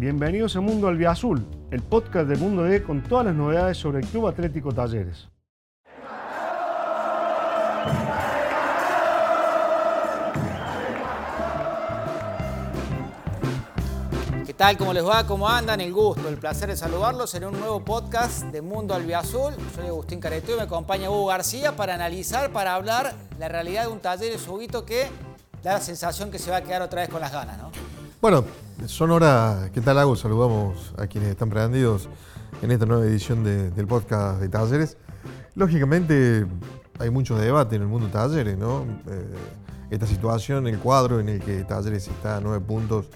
Bienvenidos a Mundo Albiazul, el podcast de Mundo D con todas las novedades sobre el Club Atlético Talleres. ¿Qué tal? ¿Cómo les va? ¿Cómo andan? El gusto, el placer de saludarlos en un nuevo podcast de Mundo Albiazul. Soy Agustín Careto y me acompaña Hugo García para analizar, para hablar la realidad de un taller de Huguito que da la sensación que se va a quedar otra vez con las ganas, ¿no? Bueno, son horas. ¿Qué tal, Agus? Saludamos a quienes están prendidos en esta nueva edición del podcast de Talleres. Lógicamente, hay mucho debate en el mundo de Talleres, ¿no? Eh, esta situación, el cuadro en el que Talleres está a nueve puntos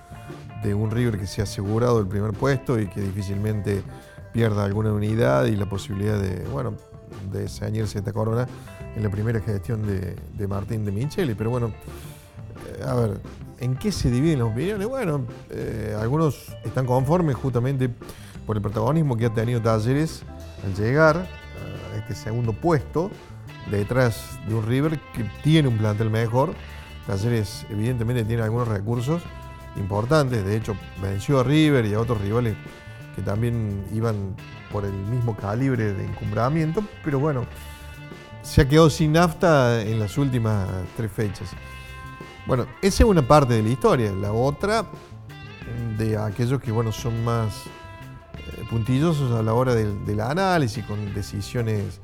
de un River que se ha asegurado el primer puesto y que difícilmente pierda alguna unidad y la posibilidad de, bueno, de ceñirse esta corona en la primera gestión de, de Martín de Micheli. Pero bueno, eh, a ver, ¿en qué se dividen las opiniones? Bueno, eh, algunos están conformes justamente por el protagonismo que ha tenido Talleres al llegar a este segundo puesto detrás de un River que tiene un plantel mejor. Talleres evidentemente tiene algunos recursos importantes, de hecho venció a River y a otros rivales que también iban por el mismo calibre de encumbramiento, pero bueno, se ha quedado sin nafta en las últimas tres fechas. Bueno, esa es una parte de la historia. La otra, de aquellos que bueno, son más eh, puntillosos a la hora del, análisis, con decisiones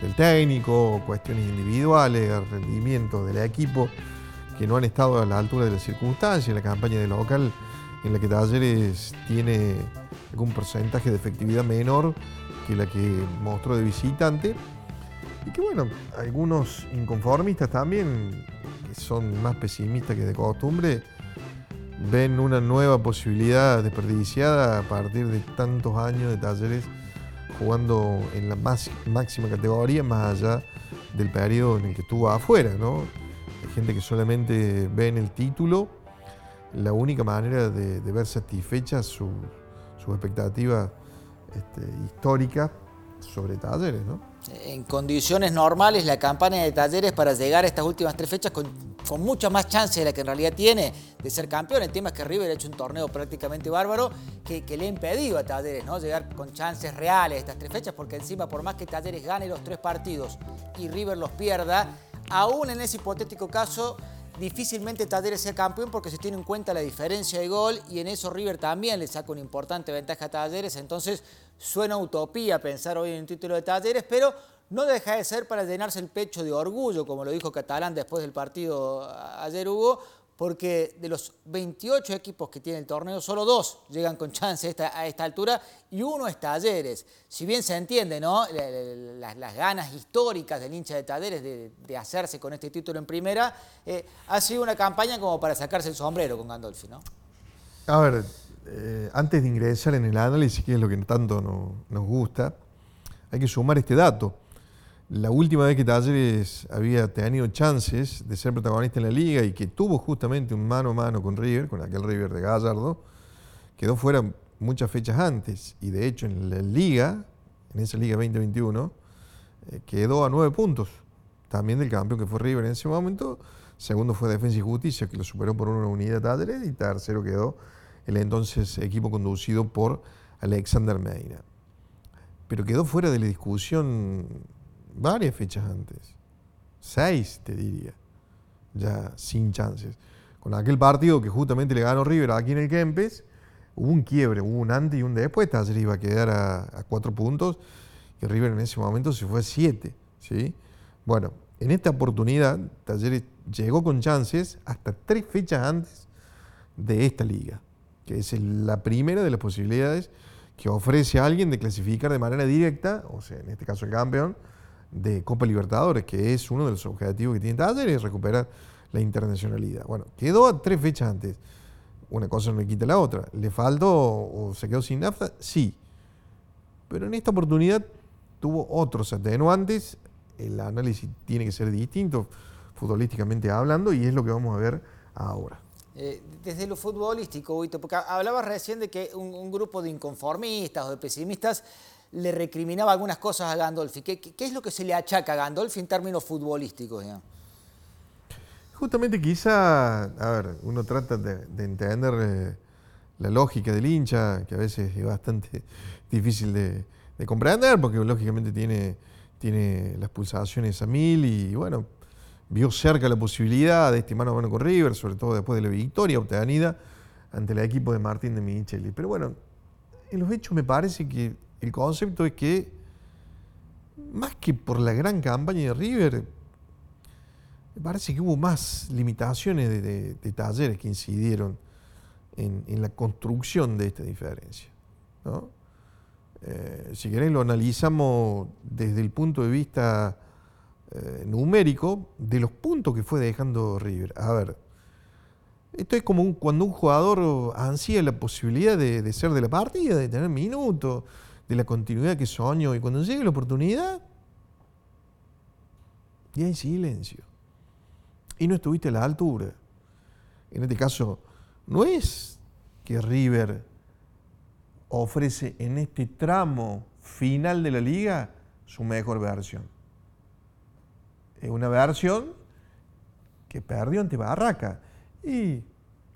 del técnico, cuestiones individuales, rendimiento del equipo, que no han estado a la altura de las circunstancias. La campaña de local, en la que Talleres tiene algún porcentaje de efectividad menor que la que mostró de visitante. Y que bueno, algunos inconformistas también son más pesimistas que de costumbre, ven una nueva posibilidad desperdiciada a partir de tantos años de talleres jugando en la más, máxima categoría, más allá del periodo en el que estuvo afuera. ¿no? Hay gente que solamente ve en el título la única manera de, ver satisfecha su, su expectativa este, histórica sobre talleres. ¿no? en condiciones normales la campaña de Talleres para llegar a estas últimas tres fechas con, mucha más chance de la que en realidad tiene de ser campeón. El tema es que River ha hecho un torneo prácticamente bárbaro que, le ha impedido a Talleres ¿no? llegar con chances reales estas tres fechas porque encima por más que Talleres gane los tres partidos y River los pierda, aún en ese hipotético caso difícilmente Talleres sea campeón porque se tiene en cuenta la diferencia de gol y en eso River también le saca una importante ventaja a Talleres, entonces suena utopía pensar hoy en un título de Talleres, pero no deja de ser para llenarse el pecho de orgullo, como lo dijo Catalán después del partido ayer Hugo, porque de los 28 equipos que tiene el torneo, solo dos llegan con chance a esta, altura y uno es Talleres. Si bien se entiende, ¿no? Las, ganas históricas del hincha de Talleres de, hacerse con este título en primera, eh, ha sido una campaña como para sacarse el sombrero con Gandolfi, ¿no? A ver, eh, antes de ingresar en el análisis, que es lo que tanto nos gusta, hay que sumar este dato. La última vez que Talleres había tenido chances de ser protagonista en la liga y que tuvo justamente un mano a mano con River, con aquel River de Gallardo, quedó fuera muchas fechas antes. Y de hecho en la liga, en esa liga 2021, eh, quedó a nueve puntos. También del campeón que fue River en ese momento. Segundo fue Defensa y Justicia, que lo superó por una unidad Talleres. Y tercero quedó el entonces equipo conducido por Alexander Meina. Pero quedó fuera de la discusión varias fechas antes. Seis, te diría. Ya sin chances. Con aquel partido que justamente le ganó River aquí en el Kempes, hubo un quiebre, hubo un antes y un después. Talleres iba a quedar a, cuatro puntos y River en ese momento se fue a siete. ¿sí? Bueno, en esta oportunidad, Talleres llegó con chances hasta tres fechas antes de esta liga, que es la primera de las posibilidades que ofrece a alguien de clasificar de manera directa, o sea, en este caso el campeón, de Copa Libertadores, que es uno de los objetivos que tiene Talleres, recuperar la internacionalidad. Bueno, quedó a tres fechas antes. Una cosa no le quita la otra. ¿Le faltó o se quedó sin nafta? Sí. Pero en esta oportunidad tuvo otros atenuantes. El análisis tiene que ser distinto, futbolísticamente hablando, y es lo que vamos a ver ahora. Eh, desde lo futbolístico, porque hablabas recién de que un grupo de inconformistas o de pesimistas le recriminaba algunas cosas a Gandolfi. ¿Qué, es lo que se le achaca a Gandolfi en términos futbolísticos? Justamente quizá, a ver, uno trata de, entender eh, la lógica del hincha, que a veces es bastante difícil de, de comprender, porque lógicamente tiene, tiene las pulsaciones a mil y bueno, vio cerca la posibilidad de este mano a mano con River, sobre todo después de la victoria obtenida ante el equipo de Martín de Micheli. Pero bueno, en los hechos me parece que el concepto es que, más que por la gran campaña de River, me parece que hubo más limitaciones de, talleres que incidieron en, la construcción de esta diferencia. Eh, si queréis lo analizamos desde el punto de vista eh, numérico de los puntos que fue dejando River. A ver, esto es como cuando un jugador ansía la posibilidad de, ser de la partida, de tener minutos, de la continuidad que soñó, y cuando llegue la oportunidad, y hay silencio. Y no estuviste a la altura. En este caso, no es que River ofrece en este tramo final de la liga su mejor versión. Es una versión que perdió ante Barraca. Y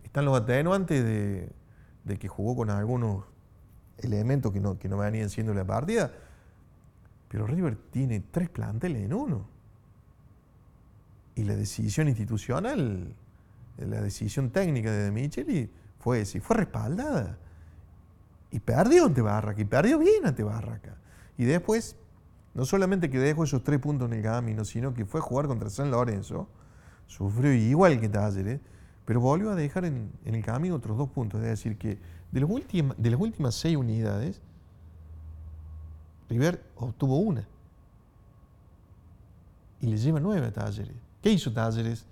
están los atenuantes de, de que jugó con algunos elementos que no, que no venían siendo la partida. Pero River tiene tres planteles en uno. Y la decisión institucional, la decisión técnica de, de Micheli fue si fue respaldada. Y perdió ante Barraca, y perdió bien ante Barraca. Y después, no solamente que dejó esos tres puntos en el camino, sino que fue a jugar contra San Lorenzo, sufrió igual que Talleres, pero volvió a dejar en, el camino otros dos puntos. Es decir, que de las últimas seis unidades, River obtuvo una. Y le lleva nueve a Talleres. ¿Qué hizo Talleres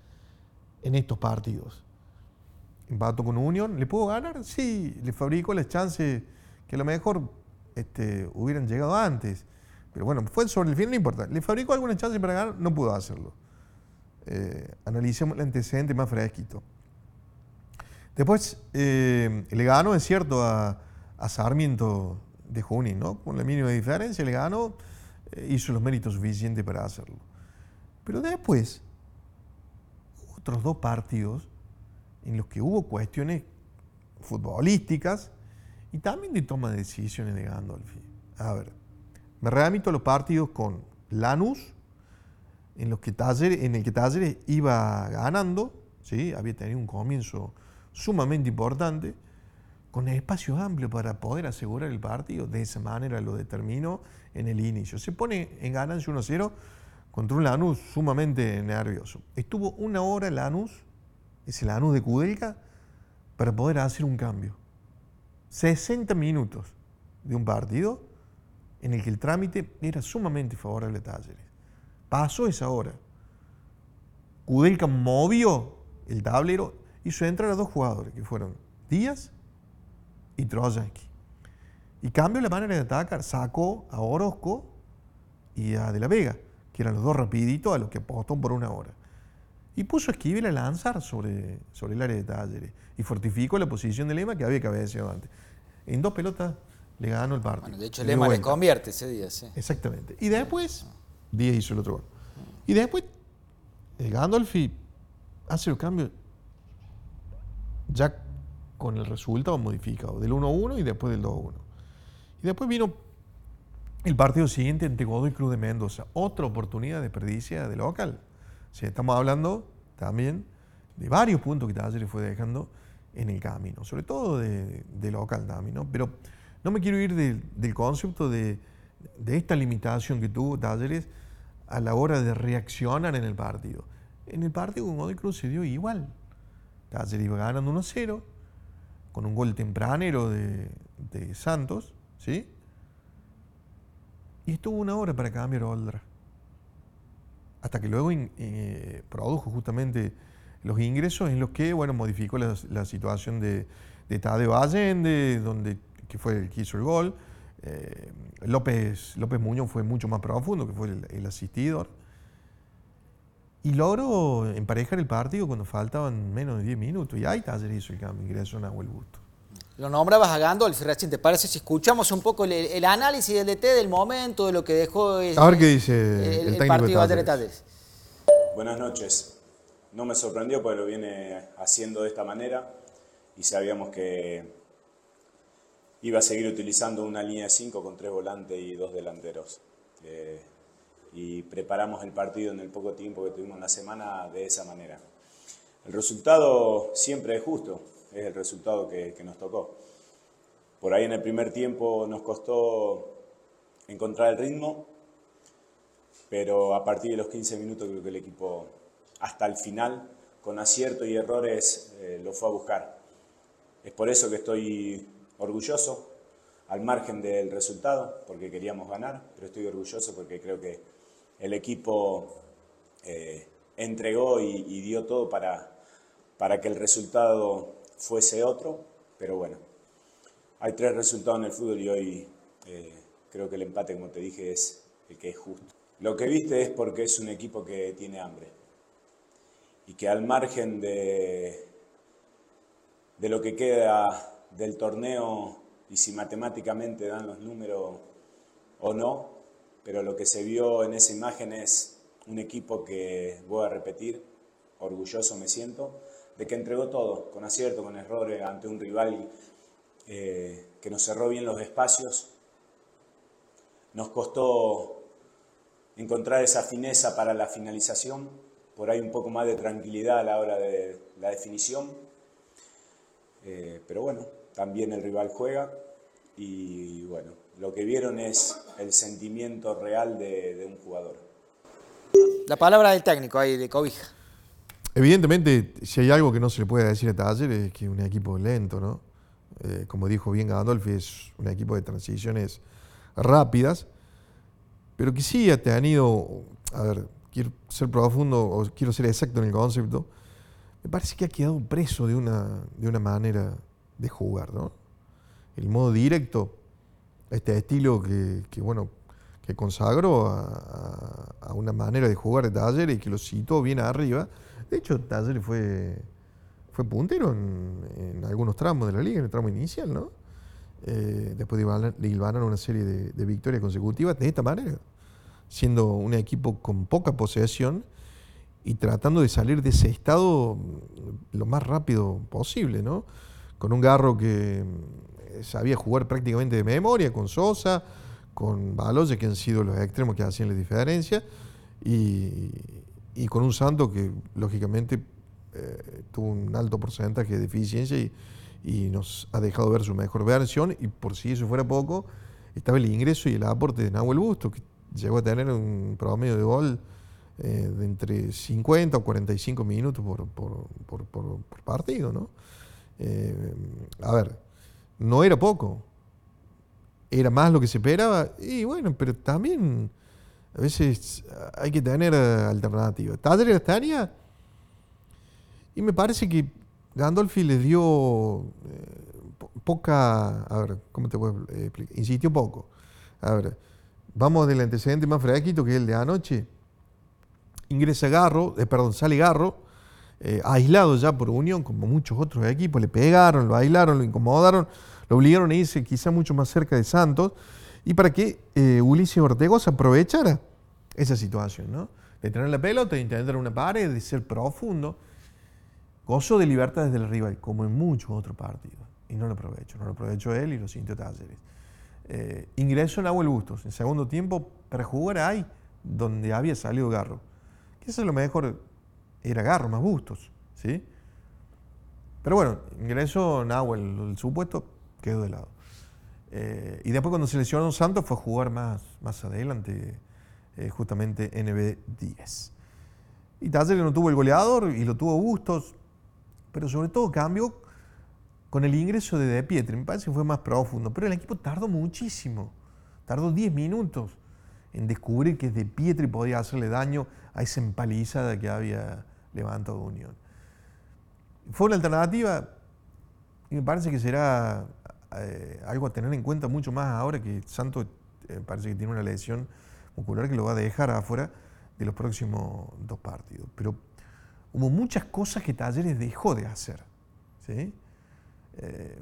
en estos partidos? Empató con Unión. ¿Le pudo ganar? Sí, le fabricó las chances que a lo mejor este, hubieran llegado antes. Pero bueno, fue sobre el fin, no importa. Le fabricó algunas chances para ganar, no pudo hacerlo. Eh, analicemos el antecedente más fresquito. Después eh, le ganó, es cierto, a, Sarmiento de Junín, ¿no? Con la mínima diferencia, le ganó, eh, hizo los méritos suficientes para hacerlo. Pero después, otros dos partidos en los que hubo cuestiones futbolísticas y también de toma de decisiones de Gandolfi. A ver, me remito a los partidos con Lanús, en, los que en el que Talleres iba ganando, ¿sí? había tenido un comienzo sumamente importante, con espacio amplio para poder asegurar el partido. De esa manera lo determinó en el inicio. Se pone en ganancia 1-0 contra un Lanús sumamente nervioso. Estuvo una hora Lanús ese Lanús de Kudelka, para poder hacer un cambio. 60 minutos de un partido en el que el trámite era sumamente favorable a Talleres. Pasó esa hora. Kudelka movió el tablero, hizo entrar a dos jugadores, que fueron Díaz y Trojanski. Y cambió la manera de atacar. Sacó a Orozco y a De la Vega, que eran los dos rapiditos a los que apostó por una hora y puso a Esquivel lanzar sobre, sobre el área de talleres y fortificó la posición de Lema que había cabeceado antes. En dos pelotas le ganó el partido. de hecho, Lema le convierte ese día, sí. Exactamente. Y después, Díaz hizo el otro gol. Y después, el Gandolfi hace el cambio ya con el resultado modificado, del 1-1 y después del 2-1. Y después vino el partido siguiente ante Godoy Cruz de Mendoza. Otra oportunidad de desperdicia de local estamos hablando también de varios puntos que Talleres fue dejando en el camino, sobre todo de, local también, Pero no me quiero ir del concepto de, esta limitación que tuvo Talleres a la hora de reaccionar en el partido. En el partido con Godoy Cruz se dio igual. Talleres iba ganando 1-0 con un gol tempranero de, de Santos, ¿sí? Y estuvo una hora para cambiar Oldra hasta que luego eh, produjo justamente los ingresos en los que bueno, modificó la, situación de, de Tadeo Allende, donde, que fue el que hizo el gol. Eh, López, López Muñoz fue mucho más profundo, que fue el, asistidor. Y logró emparejar el partido cuando faltaban menos de 10 minutos. Y ahí Talleres hizo el cambio, ingresó Nahuel Busto. Lo nombrabas a Gandolf, Racing, ¿te parece si escuchamos un poco el, análisis del DT del momento, de lo que dejó el, a ver qué dice el, el, partido de Talleres? Buenas noches. No me sorprendió porque lo viene haciendo de esta manera y sabíamos que, iba a seguir utilizando una línea de 5 con tres volantes y dos delanteros. Eh, y preparamos el partido en el poco tiempo que tuvimos la semana de esa manera. El resultado siempre es justo, es el resultado que, que nos tocó. Por ahí en el primer tiempo nos costó encontrar el ritmo, pero a partir de los 15 minutos creo que el equipo hasta el final, con acierto y errores, eh, lo fue a buscar. Es por eso que estoy orgulloso, al margen del resultado, porque queríamos ganar, pero estoy orgulloso porque creo que el equipo eh, entregó y, dio todo para, para que el resultado fuese otro, pero bueno, hay tres resultados en el fútbol y hoy eh, creo que el empate, como te dije, es el que es justo. Lo que viste es porque es un equipo que tiene hambre y que al margen de, de lo que queda del torneo y si matemáticamente dan los números o no, pero lo que se vio en esa imagen es un equipo que, voy a repetir, orgulloso me siento, de que entregó todo, con acierto, con errores, ante un rival eh, que nos cerró bien los espacios. Nos costó encontrar esa fineza para la finalización, por ahí un poco más de tranquilidad a la hora de la definición. Eh, pero bueno, también el rival juega y bueno, lo que vieron es el sentimiento real de, un jugador. La palabra del técnico ahí, de Cobija. Evidentemente, si hay algo que no se le puede decir a Taller es que es un equipo lento, ¿no? Eh, como dijo bien Gandolfi, es un equipo de transiciones rápidas, pero que sí ha tenido, a ver, quiero ser profundo o quiero ser exacto en el concepto, me parece que ha quedado preso de una, de una manera de jugar, ¿no? El modo directo, este estilo que, bueno, que consagró a, una manera de jugar de Talleres y que lo citó bien arriba. De hecho, Talleres fue, fue puntero en, algunos tramos de la liga, en el tramo inicial, ¿no? Eh, después de hilvanar una serie de, victorias consecutivas de esta manera, siendo un equipo con poca posesión y tratando de salir de ese estado lo más rápido posible, ¿no? Con un garro que eh, sabía jugar prácticamente de memoria, con Sosa, con Baloye, que han sido los extremos que hacían la diferencia, y, con un Santo que lógicamente eh, tuvo un alto porcentaje de deficiencia y, nos ha dejado ver su mejor versión, y por si eso fuera poco, estaba el ingreso y el aporte de Nahuel Busto, que llegó a tener un promedio de gol eh, de entre 50 o 45 minutos por, por partido, ¿no? A ver, no era poco. Era más lo que se esperaba. Y bueno, pero también a veces hay que tener alternativas. Tadre estaría. Y me parece que Gandolfi le dio eh, poca. A ver, ¿cómo te puedo explicar? Insistió poco. A ver, vamos del antecedente más fresquito que es el de anoche. Ingresa Garro, eh, perdón, sale Garro, eh, aislado ya por Unión, como muchos otros equipos, le pegaron, lo aislaron, lo incomodaron, lo obligaron a irse quizá mucho más cerca de Santos, y para que eh, Ulises Ortegos aprovechara esa situación, ¿no? De tener la pelota, de intentar una pared, de ser profundo, gozo de libertad desde el rival, como en muchos otros partidos. Y no lo aprovecho, no lo aprovechó él y lo sintió Talleres. Eh, ingreso en Abuel Bustos, en segundo tiempo, para jugar ahí, donde había salido Garro. Que es lo mejor era Garro, más Bustos, ¿sí? Pero bueno, ingresó Nahuel, el supuesto, quedó de lado. Eh, y después cuando se lesionó Santos fue a jugar más, más adelante, eh, justamente NB10. Y Talleres no tuvo el goleador y lo tuvo Bustos, pero sobre todo cambió con el ingreso de De Pietri. Me parece que fue más profundo, pero el equipo tardó muchísimo, tardó 10 minutos en descubrir que De Pietri podía hacerle daño a esa empalizada que había levantado Unión. Fue una alternativa y me parece que será eh, algo a tener en cuenta mucho más ahora que Santos eh, parece que tiene una lesión muscular que lo va a dejar afuera de los próximos dos partidos. Pero hubo muchas cosas que Talleres dejó de hacer. ¿sí? Eh,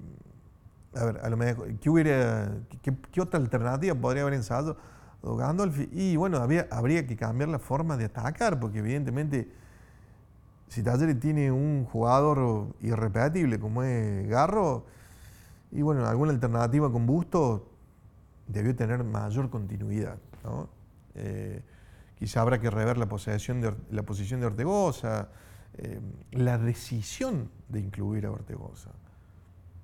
a ver, a lo mejor, ¿qué, hubiera, qué, otra alternativa podría haber ensayado Gandalf? Y bueno, había, habría que cambiar la forma de atacar, porque evidentemente si Talleres tiene un jugador irrepetible como es Garro, Y bueno, alguna alternativa con Busto debió tener mayor continuidad. ¿no? Eh, quizá habrá que rever la, posición de, la posición de Ortegoza, eh, la decisión de incluir a Ortegoza.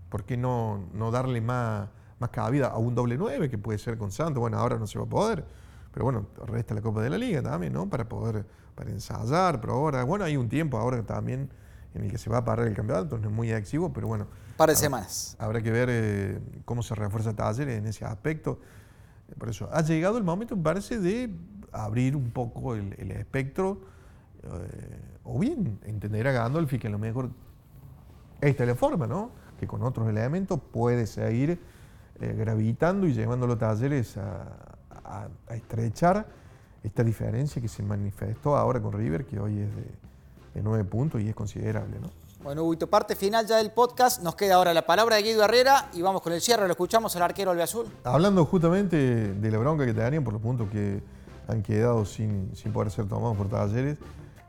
¿Por qué no, no darle más, más cabida a un doble 9 que puede ser con Santos? Bueno, ahora no se va a poder, pero bueno, resta la Copa de la Liga también, ¿no? Para poder para ensayar, pero ahora, bueno, hay un tiempo ahora también en el que se va a parar el campeonato, no es muy activo, pero bueno. Par de semanas. Habrá que ver eh, cómo se refuerza Talleres en ese aspecto. Por eso, ha llegado el momento, me parece, de abrir un poco el, espectro, eh, o bien entender a Gandolfi que a lo mejor esta es la forma, ¿no? Que con otros elementos puede seguir eh, gravitando y llevando los talleres a estrechar esta diferencia que se manifestó ahora con River, que hoy es de, nueve puntos y es considerable. ¿no? Bueno, Huguito, parte final ya del podcast. Nos queda ahora la palabra de Guido Herrera y vamos con el cierre. Lo escuchamos al arquero Azul. Hablando justamente de la bronca que te darían por los puntos que han quedado sin, sin poder ser tomados por talleres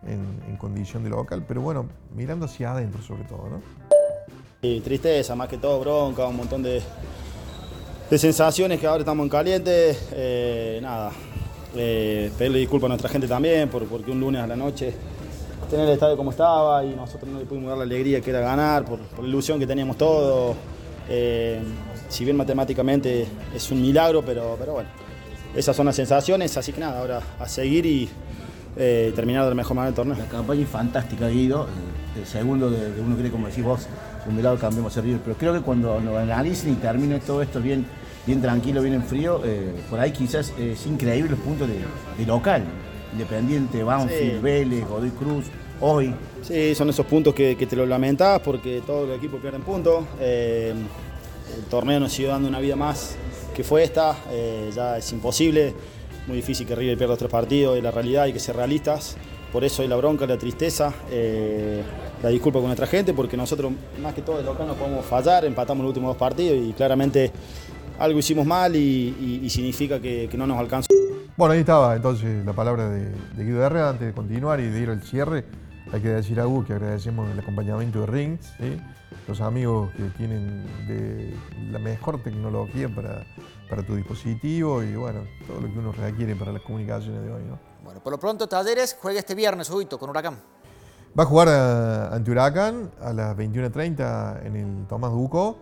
en, condición de local, pero bueno, mirando hacia adentro sobre todo, ¿no? Y tristeza, más que todo bronca, un montón de, de sensaciones que ahora estamos en caliente. Eh, nada, eh, pedirle disculpas a nuestra gente también, por, porque un lunes a la noche tener el estadio como estaba y nosotros no le pudimos dar la alegría que era ganar, por, la ilusión que teníamos todos. Eh, si bien matemáticamente es un milagro, pero, pero bueno, esas son las sensaciones, así que nada, ahora a seguir y eh, terminar de la mejor manera el torneo. La campaña es fantástica, Guido. El segundo de, uno cree, como decís vos, un milagro cambiamos a River, pero creo que cuando lo analicen y termine todo esto bien bien tranquilo, bien en frío, eh, por ahí quizás es increíble los puntos de, local. Independiente, Banfield, Vélez, Godoy Cruz, hoy. Sí, son esos puntos que, te lo lamentas porque todo el equipo pierde puntos. Eh, el torneo nos sigue dando una vida más que fue esta, eh, ya es imposible, muy difícil que River pierda tres partidos, es la realidad, hay que ser realistas. Por eso hay la bronca, la tristeza, la disculpa con nuestra gente, porque nosotros más que todo de local no podemos fallar, empatamos los últimos dos partidos y claramente algo hicimos mal y, significa que, no nos alcanza. Bueno, ahí estaba entonces la palabra de, Guido Herrera antes de continuar y de ir al cierre. Hay que decir a Hugo que agradecemos el acompañamiento de Rings, los amigos que tienen de la mejor tecnología para, para tu dispositivo y bueno, todo lo que uno requiere para las comunicaciones de hoy. ¿no? Bueno, por lo pronto Talleres juega este viernes, Huguito, con Huracán. Va a jugar ante Huracán a las 21.30 en el Tomás Duco.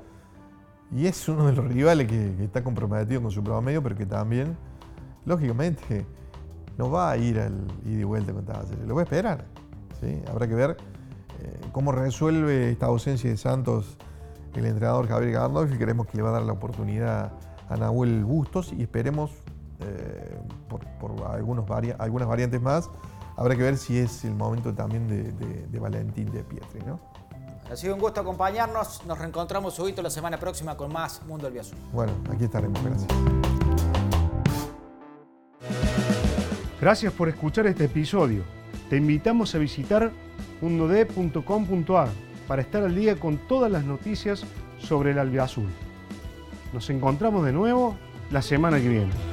Y es uno de los rivales que, está comprometido con su medio, pero que también, lógicamente, no va a ir al ida y vuelta con Talleres. Lo va a esperar. ¿sí? Habrá que ver eh, cómo resuelve esta ausencia de Santos el entrenador Javier Gandolf y queremos que le va a dar la oportunidad a Nahuel Bustos y esperemos eh, por, algunos algunas variantes más. Habrá que ver si es el momento también de, de Valentín de Pietri. ¿no? Ha sido un gusto acompañarnos. Nos reencontramos hoy la semana próxima con más Mundo del Bueno, aquí estaremos. Gracias. Gracias por escuchar este episodio. Te invitamos a visitar mundod.com.ar para estar al día con todas las noticias sobre el albiazul. Nos encontramos de nuevo la semana que viene.